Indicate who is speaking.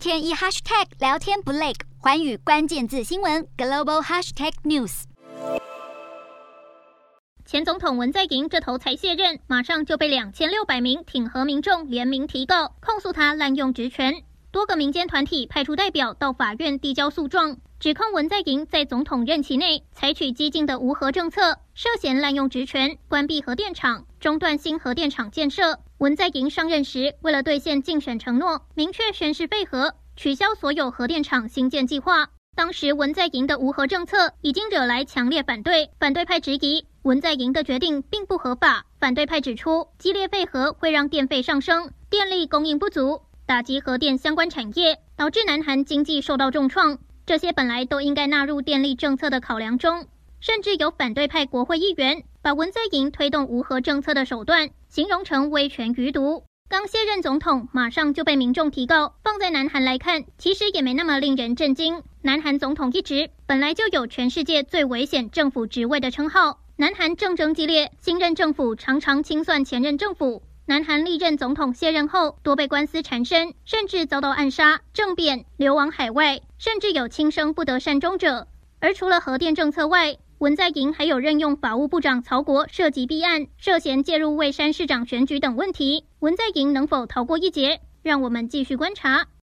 Speaker 1: 天一 hashtag 聊天不累，环宇关键字新闻 global hashtag news。
Speaker 2: 前总统文在寅这头才卸任，马上就被两千六百名挺和民众联名提告，控诉他滥用职权。多个民间团体派出代表到法院递交诉状，指控文在寅在总统任期内采取激进的无核政策，涉嫌滥用职权，关闭核电厂，中断新核电厂建设。文在寅上任时，为了兑现竞选承诺，明确宣誓废核，取消所有核电厂新建计划。当时文在寅的无核政策已经惹来强烈反对，反对派质疑文在寅的决定并不合法。反对派指出，激烈废核会让电费上升，电力供应不足。打击核电相关产业，导致南韩经济受到重创。这些本来都应该纳入电力政策的考量中，甚至有反对派国会议员把文在寅推动无核政策的手段形容成威权余毒。刚卸任总统，马上就被民众提告，放在南韩来看，其实也没那么令人震惊。南韩总统一职本来就有全世界最危险政府职位的称号，南韩政争激烈，新任政府常常清算前任政府。南韩历任总统卸任后，多被官司缠身，甚至遭到暗杀、政变、流亡海外，甚至有轻生不得善终者。而除了核电政策外，文在寅还有任用法务部长曹国涉及弊案，涉嫌介入蔚山市长选举等问题。文在寅能否逃过一劫？让我们继续观察。